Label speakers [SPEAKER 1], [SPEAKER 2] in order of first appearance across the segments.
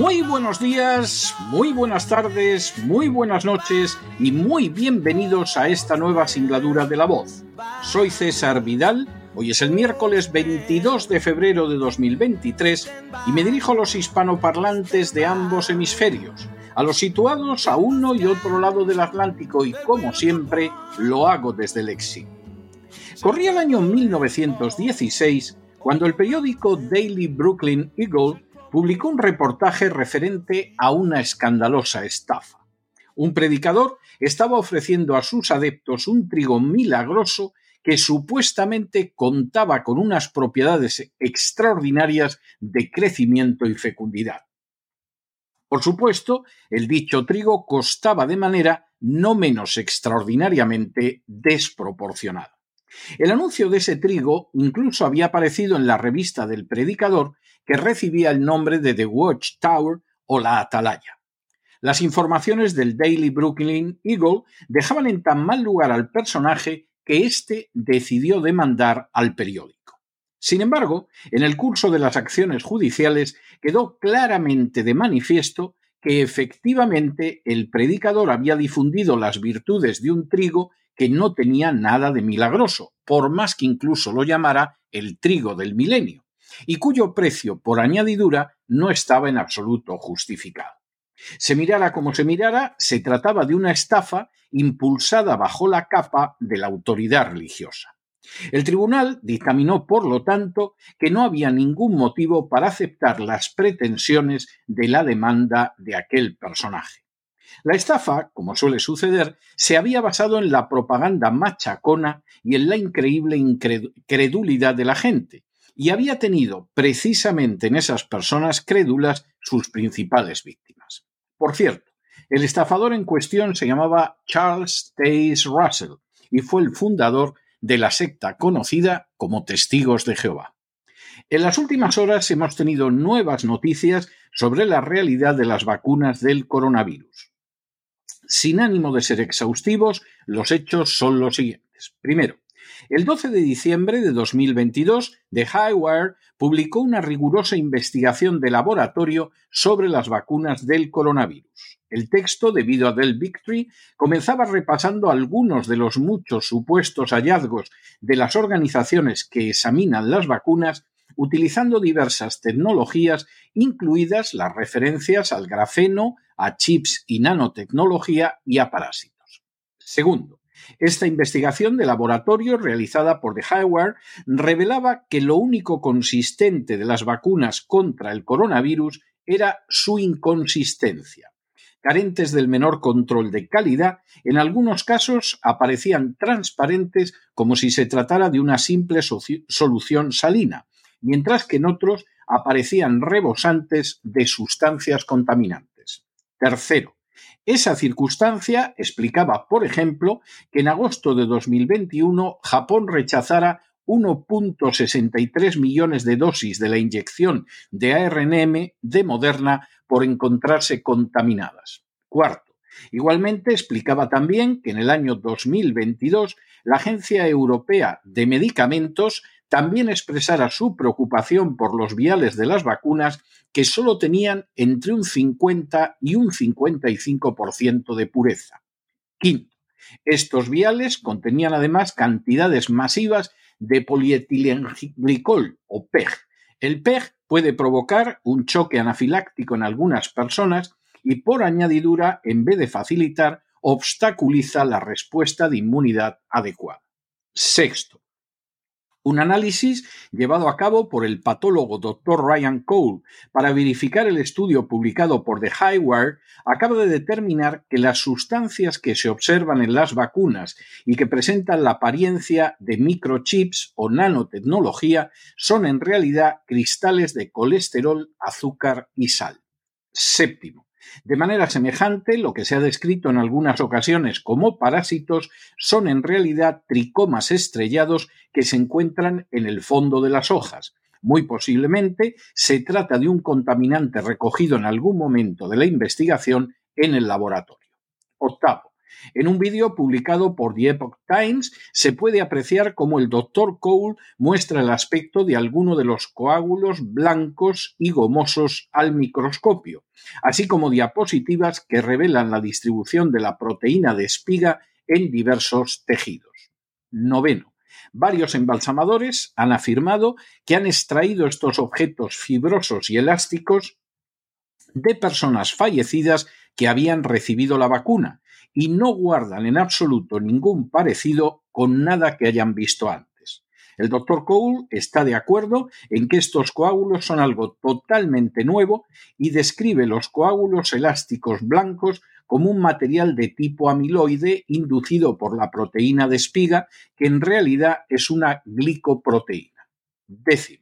[SPEAKER 1] Muy buenos días, muy buenas tardes, muy buenas noches y muy bienvenidos a esta nueva singladura de La Voz. Soy César Vidal, hoy es el miércoles 22 de febrero de 2023 y me dirijo a los hispanoparlantes de ambos hemisferios, a los situados a uno y otro lado del Atlántico y como siempre lo hago desde el exilio. Corría el año 1916 cuando el periódico Daily Brooklyn Eagle publicó un reportaje referente a una escandalosa estafa. Un predicador estaba ofreciendo a sus adeptos un trigo milagroso que supuestamente contaba con unas propiedades extraordinarias de crecimiento y fecundidad. Por supuesto, el dicho trigo costaba de manera no menos extraordinariamente desproporcionada. El anuncio de ese trigo incluso había aparecido en la revista del predicador que recibía el nombre de The Watchtower o la Atalaya. Las informaciones del Daily Brooklyn Eagle dejaban en tan mal lugar al personaje que éste decidió demandar al periódico. Sin embargo, en el curso de las acciones judiciales quedó claramente de manifiesto que efectivamente el predicador había difundido las virtudes de un trigo que no tenía nada de milagroso, por más que incluso lo llamara el trigo del milenio, y cuyo precio por añadidura no estaba en absoluto justificado. Se mirara como se mirara, se trataba de una estafa impulsada bajo la capa de la autoridad religiosa. El tribunal dictaminó, por lo tanto, que no había ningún motivo para aceptar las pretensiones de la demanda de aquel personaje. La estafa, como suele suceder, se había basado en la propaganda machacona y en la increíble incredulidad de la gente, y había tenido precisamente en esas personas crédulas sus principales víctimas. Por cierto, el estafador en cuestión se llamaba Charles Taze Russell y fue el fundador de la secta conocida como Testigos de Jehová. En las últimas horas hemos tenido nuevas noticias sobre la realidad de las vacunas del coronavirus. Sin ánimo de ser exhaustivos, los hechos son los siguientes. Primero, el 12 de diciembre de 2022, The Highwire publicó una rigurosa investigación de laboratorio sobre las vacunas del coronavirus. El texto, debido a Dell Victory, comenzaba repasando algunos de los muchos supuestos hallazgos de las organizaciones que examinan las vacunas utilizando diversas tecnologías, incluidas las referencias al grafeno, a chips y nanotecnología y a parásitos. Segundo, esta investigación de laboratorio realizada por The Highwire revelaba que lo único consistente de las vacunas contra el coronavirus era su inconsistencia. Carentes del menor control de calidad, en algunos casos aparecían transparentes como si se tratara de una simple solución salina, mientras que en otros aparecían rebosantes de sustancias contaminantes. Tercero, esa circunstancia explicaba, por ejemplo, que en agosto de 2021 Japón rechazara 1.63 millones de dosis de la inyección de ARNM de Moderna por encontrarse contaminadas. Cuarto, igualmente explicaba también que en el año 2022 la Agencia Europea de Medicamentos también expresara su preocupación por los viales de las vacunas que solo tenían entre un 50 y un 55% de pureza. Quinto, estos viales contenían además cantidades masivas de polietilenglicol o PEG. El PEG puede provocar un choque anafiláctico en algunas personas y por añadidura, en vez de facilitar, obstaculiza la respuesta de inmunidad adecuada. Sexto, un análisis llevado a cabo por el patólogo Dr. Ryan Cole para verificar el estudio publicado por The Highwire acaba de determinar que las sustancias que se observan en las vacunas y que presentan la apariencia de microchips o nanotecnología son en realidad cristales de colesterol, azúcar y sal. Séptimo. De manera semejante, lo que se ha descrito en algunas ocasiones como parásitos son en realidad tricomas estrellados que se encuentran en el fondo de las hojas. Muy posiblemente se trata de un contaminante recogido en algún momento de la investigación en el laboratorio. Octavo. En un vídeo publicado por The Epoch Times se puede apreciar cómo el Dr. Cole muestra el aspecto de alguno de los coágulos blancos y gomosos al microscopio, así como diapositivas que revelan la distribución de la proteína de espiga en diversos tejidos. Noveno. Varios embalsamadores han afirmado que han extraído estos objetos fibrosos y elásticos de personas fallecidas que habían recibido la vacuna y no guardan en absoluto ningún parecido con nada que hayan visto antes. El doctor Cole está de acuerdo en que estos coágulos son algo totalmente nuevo y describe los coágulos elásticos blancos como un material de tipo amiloide inducido por la proteína de espiga, que en realidad es una glicoproteína. Décimo.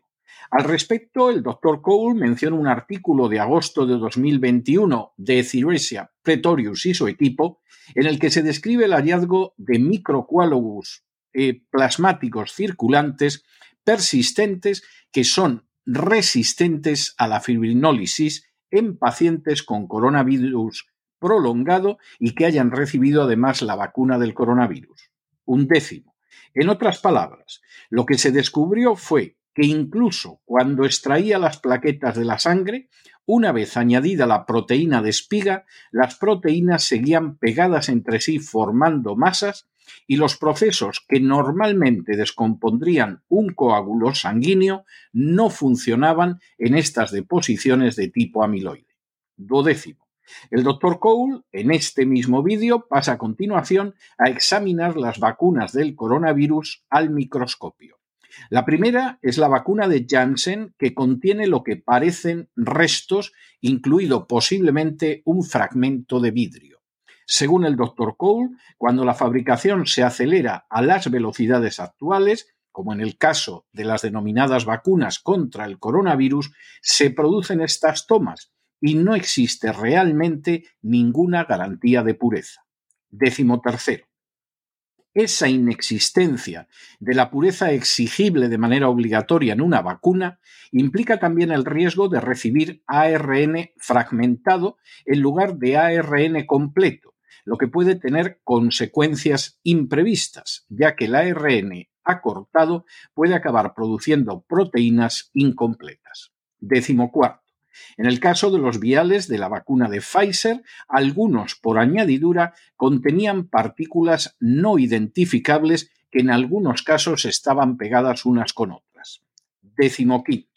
[SPEAKER 1] Al respecto, el doctor Cole menciona un artículo de agosto de 2021 de Ciresia Pretorius y su equipo, en el que se describe el hallazgo de microcoágulos eh, plasmáticos circulantes persistentes que son resistentes a la fibrinólisis en pacientes con coronavirus prolongado y que hayan recibido además la vacuna del coronavirus. Un décimo. En otras palabras, lo que se descubrió fue que incluso cuando extraía las plaquetas de la sangre, una vez añadida la proteína de espiga, las proteínas seguían pegadas entre sí formando masas y los procesos que normalmente descompondrían un coágulo sanguíneo no funcionaban en estas deposiciones de tipo amiloide. Dodécimo. El doctor Cole, en este mismo vídeo, pasa a continuación a examinar las vacunas del coronavirus al microscopio. La primera es la vacuna de Janssen que contiene lo que parecen restos, incluido posiblemente un fragmento de vidrio. Según el Dr. Cole, cuando la fabricación se acelera a las velocidades actuales, como en el caso de las denominadas vacunas contra el coronavirus, se producen estas tomas y no existe realmente ninguna garantía de pureza. Décimo tercero esa inexistencia de la pureza exigible de manera obligatoria en una vacuna implica también el riesgo de recibir ARN fragmentado en lugar de ARN completo, lo que puede tener consecuencias imprevistas, ya que el ARN acortado puede acabar produciendo proteínas incompletas. Décimo cuarto. En el caso de los viales de la vacuna de Pfizer, algunos por añadidura contenían partículas no identificables que en algunos casos estaban pegadas unas con otras. Décimo quinto.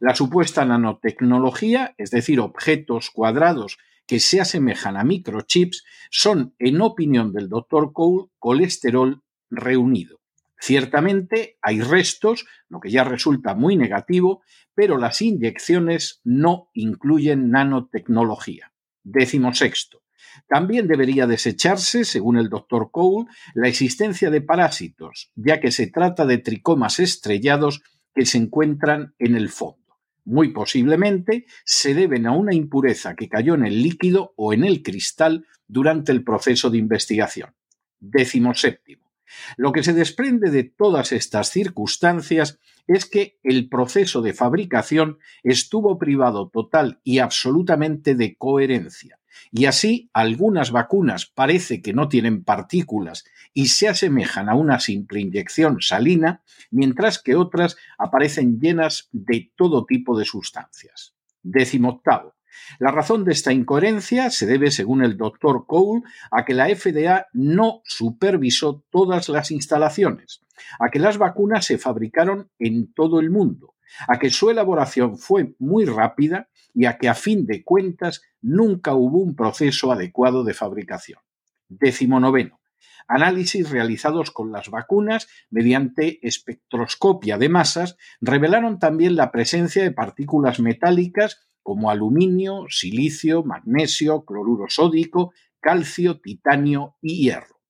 [SPEAKER 1] La supuesta nanotecnología, es decir, objetos cuadrados que se asemejan a microchips, son, en opinión del Dr. Cole, colesterol reunido. Ciertamente hay restos, lo que ya resulta muy negativo, pero las inyecciones no incluyen nanotecnología. Décimo sexto. También debería desecharse, según el doctor Cole, la existencia de parásitos, ya que se trata de tricomas estrellados que se encuentran en el fondo. Muy posiblemente se deben a una impureza que cayó en el líquido o en el cristal durante el proceso de investigación. Décimo séptimo. Lo que se desprende de todas estas circunstancias es que el proceso de fabricación estuvo privado total y absolutamente de coherencia. Y así algunas vacunas parece que no tienen partículas y se asemejan a una simple inyección salina, mientras que otras aparecen llenas de todo tipo de sustancias. Décimo octavo. La razón de esta incoherencia se debe, según el doctor Cole, a que la FDA no supervisó todas las instalaciones, a que las vacunas se fabricaron en todo el mundo, a que su elaboración fue muy rápida y a que a fin de cuentas nunca hubo un proceso adecuado de fabricación. Décimo noveno. Análisis realizados con las vacunas mediante espectroscopia de masas revelaron también la presencia de partículas metálicas como aluminio, silicio, magnesio, cloruro sódico, calcio, titanio y hierro.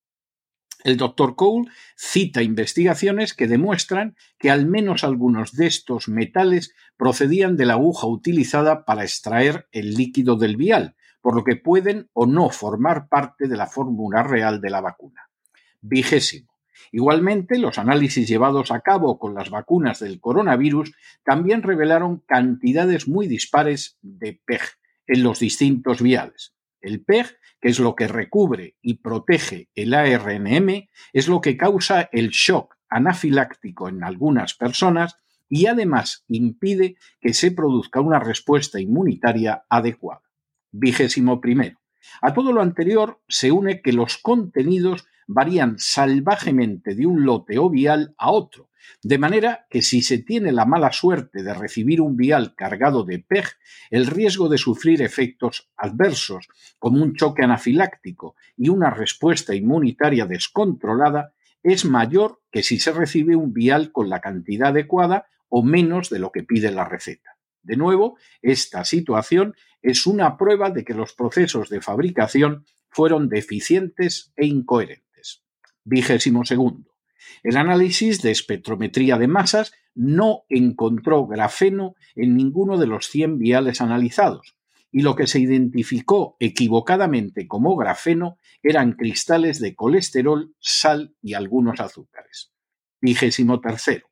[SPEAKER 1] El doctor Cole cita investigaciones que demuestran que al menos algunos de estos metales procedían de la aguja utilizada para extraer el líquido del vial, por lo que pueden o no formar parte de la fórmula real de la vacuna. Vigésimo. Igualmente, los análisis llevados a cabo con las vacunas del coronavirus también revelaron cantidades muy dispares de PEG en los distintos viales. El PEG que es lo que recubre y protege el ARNM, es lo que causa el shock anafiláctico en algunas personas y además impide que se produzca una respuesta inmunitaria adecuada. Vigésimo primero. A todo lo anterior se une que los contenidos varían salvajemente de un lote o vial a otro, de manera que si se tiene la mala suerte de recibir un vial cargado de PEG, el riesgo de sufrir efectos adversos, como un choque anafiláctico y una respuesta inmunitaria descontrolada, es mayor que si se recibe un vial con la cantidad adecuada o menos de lo que pide la receta. De nuevo, esta situación es una prueba de que los procesos de fabricación fueron deficientes e incoherentes. Vigésimo segundo. El análisis de espectrometría de masas no encontró grafeno en ninguno de los 100 viales analizados, y lo que se identificó equivocadamente como grafeno eran cristales de colesterol, sal y algunos azúcares. Vigésimo tercero.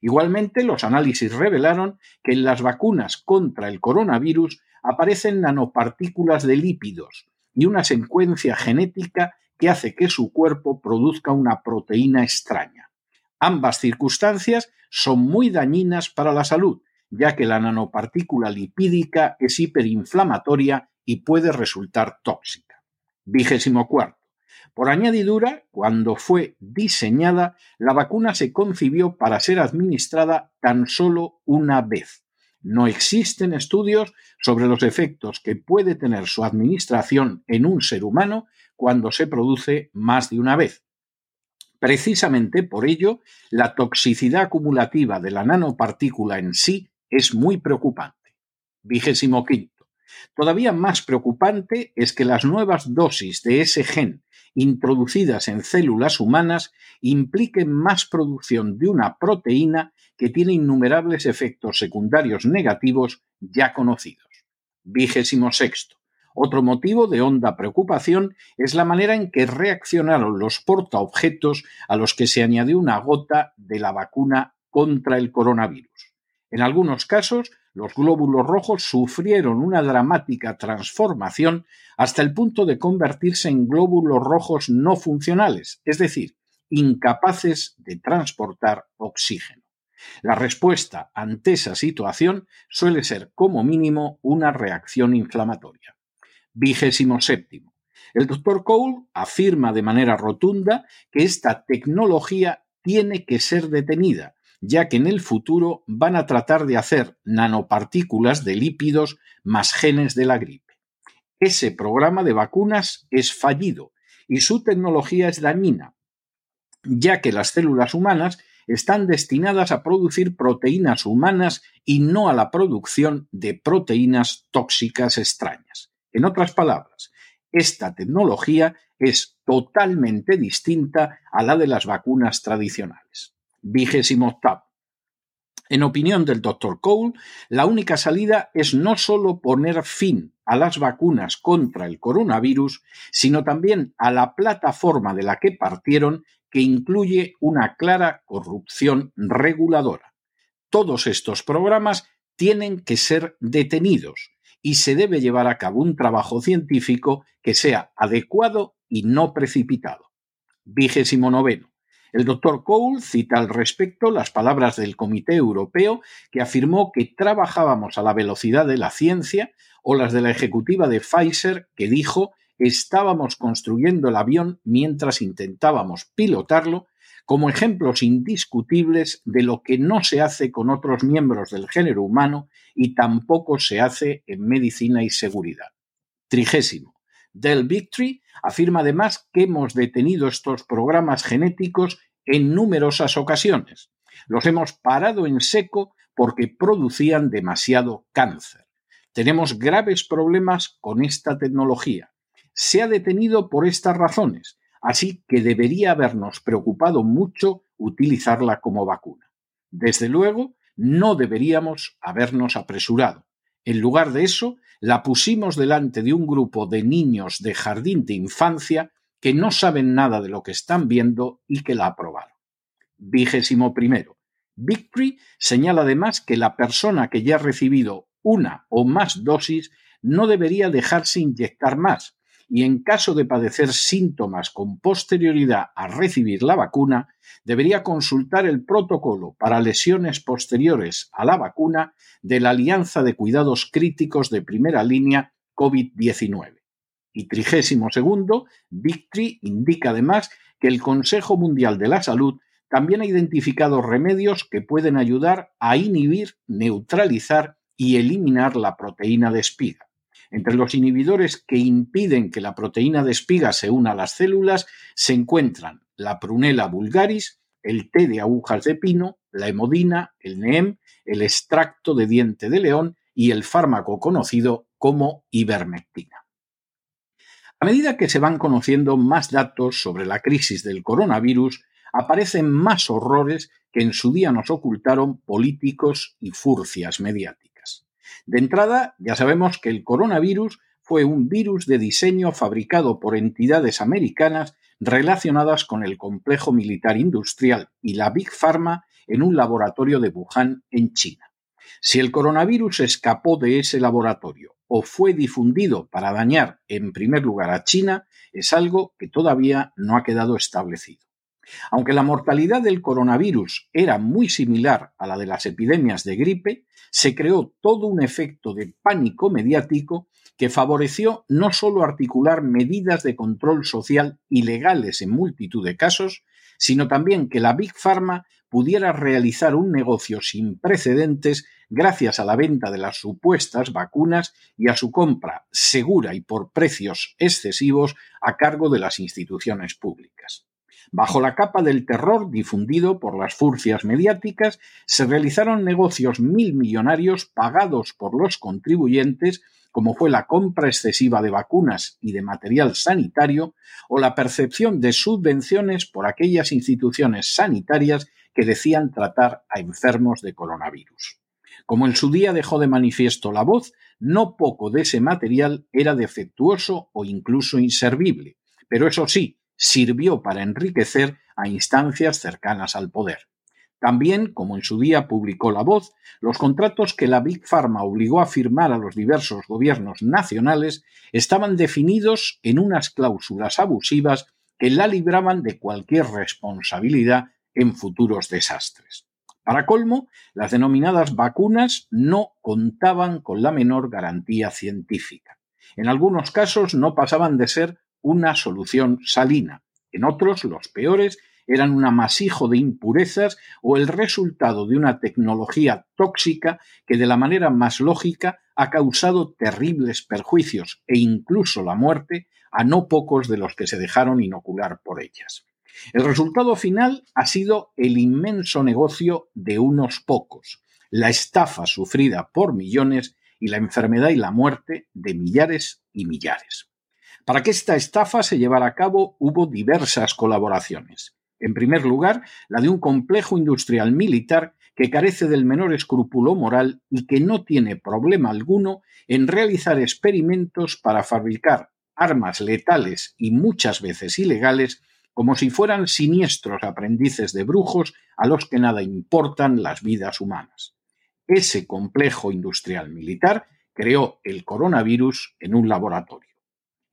[SPEAKER 1] Igualmente, los análisis revelaron que en las vacunas contra el coronavirus aparecen nanopartículas de lípidos y una secuencia genética que hace que su cuerpo produzca una proteína extraña. Ambas circunstancias son muy dañinas para la salud, ya que la nanopartícula lipídica es hiperinflamatoria y puede resultar tóxica. Vigésimo cuarto. Por añadidura, cuando fue diseñada, la vacuna se concibió para ser administrada tan solo una vez. No existen estudios sobre los efectos que puede tener su administración en un ser humano cuando se produce más de una vez. Precisamente por ello, la toxicidad acumulativa de la nanopartícula en sí es muy preocupante. Vigésimo quinto. Todavía más preocupante es que las nuevas dosis de ese gen introducidas en células humanas impliquen más producción de una proteína que tiene innumerables efectos secundarios negativos ya conocidos. Vigésimo sexto. Otro motivo de honda preocupación es la manera en que reaccionaron los portaobjetos a los que se añadió una gota de la vacuna contra el coronavirus. En algunos casos, los glóbulos rojos sufrieron una dramática transformación hasta el punto de convertirse en glóbulos rojos no funcionales, es decir, incapaces de transportar oxígeno. La respuesta ante esa situación suele ser como mínimo una reacción inflamatoria. Vigésimo séptimo. El doctor Cole afirma de manera rotunda que esta tecnología tiene que ser detenida, ya que en el futuro van a tratar de hacer nanopartículas de lípidos más genes de la gripe. Ese programa de vacunas es fallido y su tecnología es dañina, ya que las células humanas están destinadas a producir proteínas humanas y no a la producción de proteínas tóxicas extrañas. En otras palabras, esta tecnología es totalmente distinta a la de las vacunas tradicionales. Vigésimo octavo. En opinión del Dr. Cole, la única salida es no solo poner fin a las vacunas contra el coronavirus, sino también a la plataforma de la que partieron, que incluye una clara corrupción reguladora. Todos estos programas tienen que ser detenidos y se debe llevar a cabo un trabajo científico que sea adecuado y no precipitado. Vigésimo noveno. El doctor Cole cita al respecto las palabras del Comité Europeo que afirmó que trabajábamos a la velocidad de la ciencia o las de la ejecutiva de Pfizer que dijo estábamos construyendo el avión mientras intentábamos pilotarlo como ejemplos indiscutibles de lo que no se hace con otros miembros del género humano y tampoco se hace en medicina y seguridad. Trigésimo. Del Victory afirma además que hemos detenido estos programas genéticos en numerosas ocasiones. Los hemos parado en seco porque producían demasiado cáncer. Tenemos graves problemas con esta tecnología. Se ha detenido por estas razones, así que debería habernos preocupado mucho utilizarla como vacuna. Desde luego, no deberíamos habernos apresurado. En lugar de eso, la pusimos delante de un grupo de niños de jardín de infancia que no saben nada de lo que están viendo y que la aprobaron. Vigésimo primero. Victory señala además que la persona que ya ha recibido una o más dosis no debería dejarse inyectar más y en caso de padecer síntomas con posterioridad a recibir la vacuna, debería consultar el protocolo para lesiones posteriores a la vacuna de la Alianza de Cuidados Críticos de Primera Línea COVID-19. Y trigésimo segundo, Victory indica además que el Consejo Mundial de la Salud también ha identificado remedios que pueden ayudar a inhibir, neutralizar y eliminar la proteína de espiga. Entre los inhibidores que impiden que la proteína de espiga se una a las células se encuentran la prunela vulgaris, el té de agujas de pino, la hemodina, el NEEM, el extracto de diente de león y el fármaco conocido como ivermectina. A medida que se van conociendo más datos sobre la crisis del coronavirus, aparecen más horrores que en su día nos ocultaron políticos y furcias mediáticas. De entrada, ya sabemos que el coronavirus fue un virus de diseño fabricado por entidades americanas relacionadas con el complejo militar industrial y la Big Pharma en un laboratorio de Wuhan, en China. Si el coronavirus escapó de ese laboratorio o fue difundido para dañar en primer lugar a China, es algo que todavía no ha quedado establecido. Aunque la mortalidad del coronavirus era muy similar a la de las epidemias de gripe, se creó todo un efecto de pánico mediático que favoreció no solo articular medidas de control social ilegales en multitud de casos, sino también que la Big Pharma pudiera realizar un negocio sin precedentes gracias a la venta de las supuestas vacunas y a su compra segura y por precios excesivos a cargo de las instituciones públicas. Bajo la capa del terror difundido por las furcias mediáticas, se realizaron negocios mil millonarios pagados por los contribuyentes, como fue la compra excesiva de vacunas y de material sanitario, o la percepción de subvenciones por aquellas instituciones sanitarias que decían tratar a enfermos de coronavirus. Como en su día dejó de manifiesto la voz, no poco de ese material era defectuoso o incluso inservible, pero eso sí, sirvió para enriquecer a instancias cercanas al poder. También, como en su día publicó La Voz, los contratos que la Big Pharma obligó a firmar a los diversos gobiernos nacionales estaban definidos en unas cláusulas abusivas que la libraban de cualquier responsabilidad en futuros desastres. Para colmo, las denominadas vacunas no contaban con la menor garantía científica. En algunos casos no pasaban de ser una solución salina. En otros, los peores, eran un amasijo de impurezas o el resultado de una tecnología tóxica que de la manera más lógica ha causado terribles perjuicios e incluso la muerte a no pocos de los que se dejaron inocular por ellas. El resultado final ha sido el inmenso negocio de unos pocos, la estafa sufrida por millones y la enfermedad y la muerte de millares y millares. Para que esta estafa se llevara a cabo hubo diversas colaboraciones. En primer lugar, la de un complejo industrial militar que carece del menor escrúpulo moral y que no tiene problema alguno en realizar experimentos para fabricar armas letales y muchas veces ilegales como si fueran siniestros aprendices de brujos a los que nada importan las vidas humanas. Ese complejo industrial militar creó el coronavirus en un laboratorio.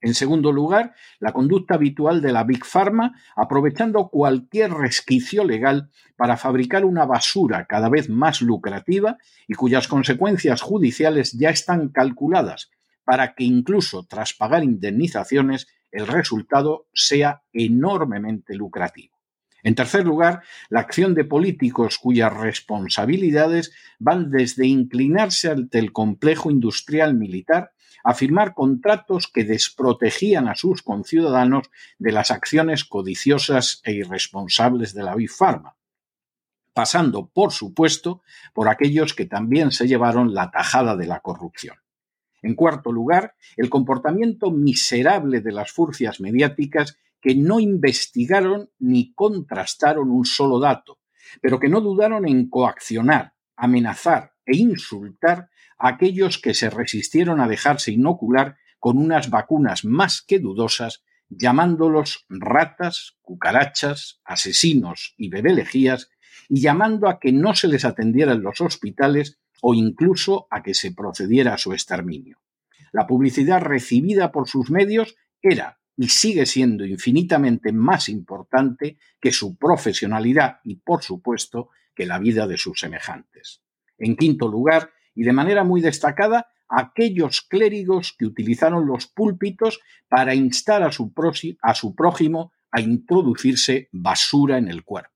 [SPEAKER 1] En segundo lugar, la conducta habitual de la Big Pharma, aprovechando cualquier resquicio legal para fabricar una basura cada vez más lucrativa y cuyas consecuencias judiciales ya están calculadas para que incluso tras pagar indemnizaciones el resultado sea enormemente lucrativo. En tercer lugar, la acción de políticos cuyas responsabilidades van desde inclinarse ante el complejo industrial militar a firmar contratos que desprotegían a sus conciudadanos de las acciones codiciosas e irresponsables de la Big pasando, por supuesto, por aquellos que también se llevaron la tajada de la corrupción. En cuarto lugar, el comportamiento miserable de las furcias mediáticas que no investigaron ni contrastaron un solo dato, pero que no dudaron en coaccionar, amenazar e insultar a aquellos que se resistieron a dejarse inocular con unas vacunas más que dudosas, llamándolos ratas, cucarachas, asesinos y bebelejías, y llamando a que no se les atendiera en los hospitales o incluso a que se procediera a su exterminio. La publicidad recibida por sus medios era y sigue siendo infinitamente más importante que su profesionalidad y, por supuesto, que la vida de sus semejantes. En quinto lugar, y de manera muy destacada, aquellos clérigos que utilizaron los púlpitos para instar a su, prójimo a introducirse basura en el cuerpo.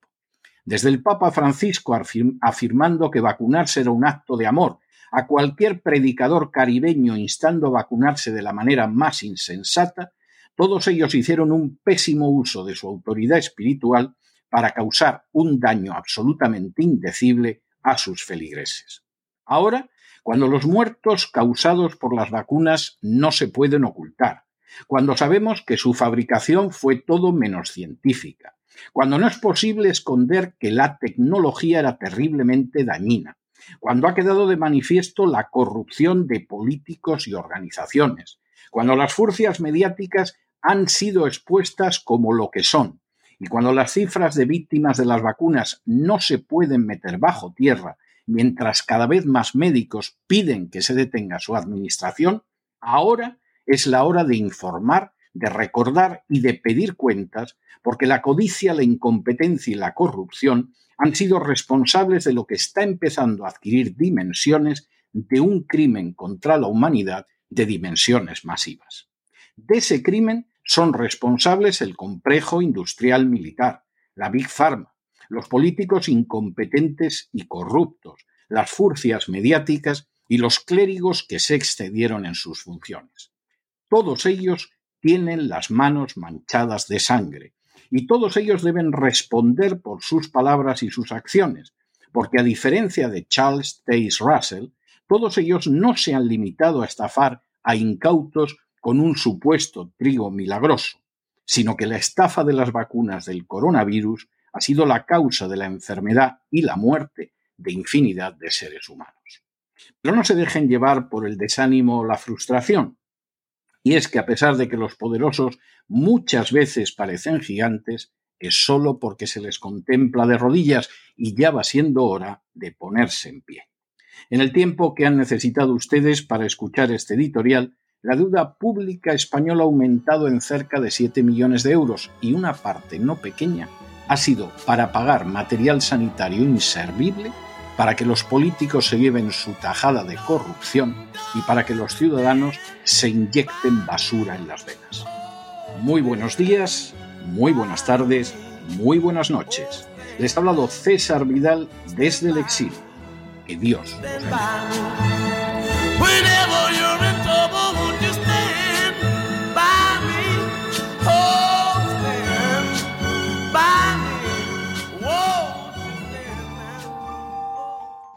[SPEAKER 1] Desde el Papa Francisco afirmando que vacunarse era un acto de amor, a cualquier predicador caribeño instando a vacunarse de la manera más insensata, todos ellos hicieron un pésimo uso de su autoridad espiritual para causar un daño absolutamente indecible a sus feligreses. Ahora, cuando los muertos causados por las vacunas no se pueden ocultar, cuando sabemos que su fabricación fue todo menos científica, cuando no es posible esconder que la tecnología era terriblemente dañina, cuando ha quedado de manifiesto la corrupción de políticos y organizaciones, cuando las furcias mediáticas han sido expuestas como lo que son. Y cuando las cifras de víctimas de las vacunas no se pueden meter bajo tierra, mientras cada vez más médicos piden que se detenga su administración, ahora es la hora de informar, de recordar y de pedir cuentas, porque la codicia, la incompetencia y la corrupción han sido responsables de lo que está empezando a adquirir dimensiones de un crimen contra la humanidad de dimensiones masivas. De ese crimen son responsables el complejo industrial militar, la Big Pharma, los políticos incompetentes y corruptos, las furcias mediáticas y los clérigos que se excedieron en sus funciones. Todos ellos tienen las manos manchadas de sangre y todos ellos deben responder por sus palabras y sus acciones, porque a diferencia de Charles Taze Russell, todos ellos no se han limitado a estafar a incautos con un supuesto trigo milagroso, sino que la estafa de las vacunas del coronavirus ha sido la causa de la enfermedad y la muerte de infinidad de seres humanos. Pero no se dejen llevar por el desánimo o la frustración. Y es que a pesar de que los poderosos muchas veces parecen gigantes, es solo porque se les contempla de rodillas y ya va siendo hora de ponerse en pie. En el tiempo que han necesitado ustedes para escuchar este editorial, la deuda pública española ha aumentado en cerca de 7 millones de euros y una parte no pequeña ha sido para pagar material sanitario inservible, para que los políticos se lleven su tajada de corrupción y para que los ciudadanos se inyecten basura en las venas. Muy buenos días, muy buenas tardes, muy buenas noches. Les ha hablado César Vidal desde el exilio. Que Dios